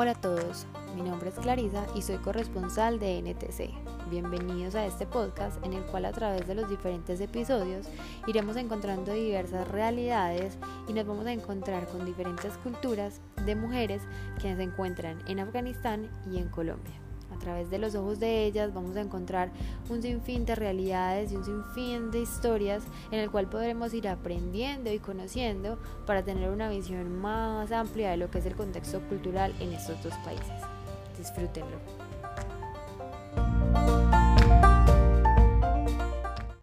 Hola a todos, mi nombre es Clarisa y soy corresponsal de NTC. Bienvenidos a este podcast en el cual a través de los diferentes episodios iremos encontrando diversas realidades y nos vamos a encontrar con diferentes culturas de mujeres que se encuentran en Afganistán y en Colombia. A través de los ojos de ellas vamos a encontrar un sinfín de realidades y un sinfín de historias en el cual podremos ir aprendiendo y conociendo para tener una visión más amplia de lo que es el contexto cultural en estos dos países. Disfrútenlo.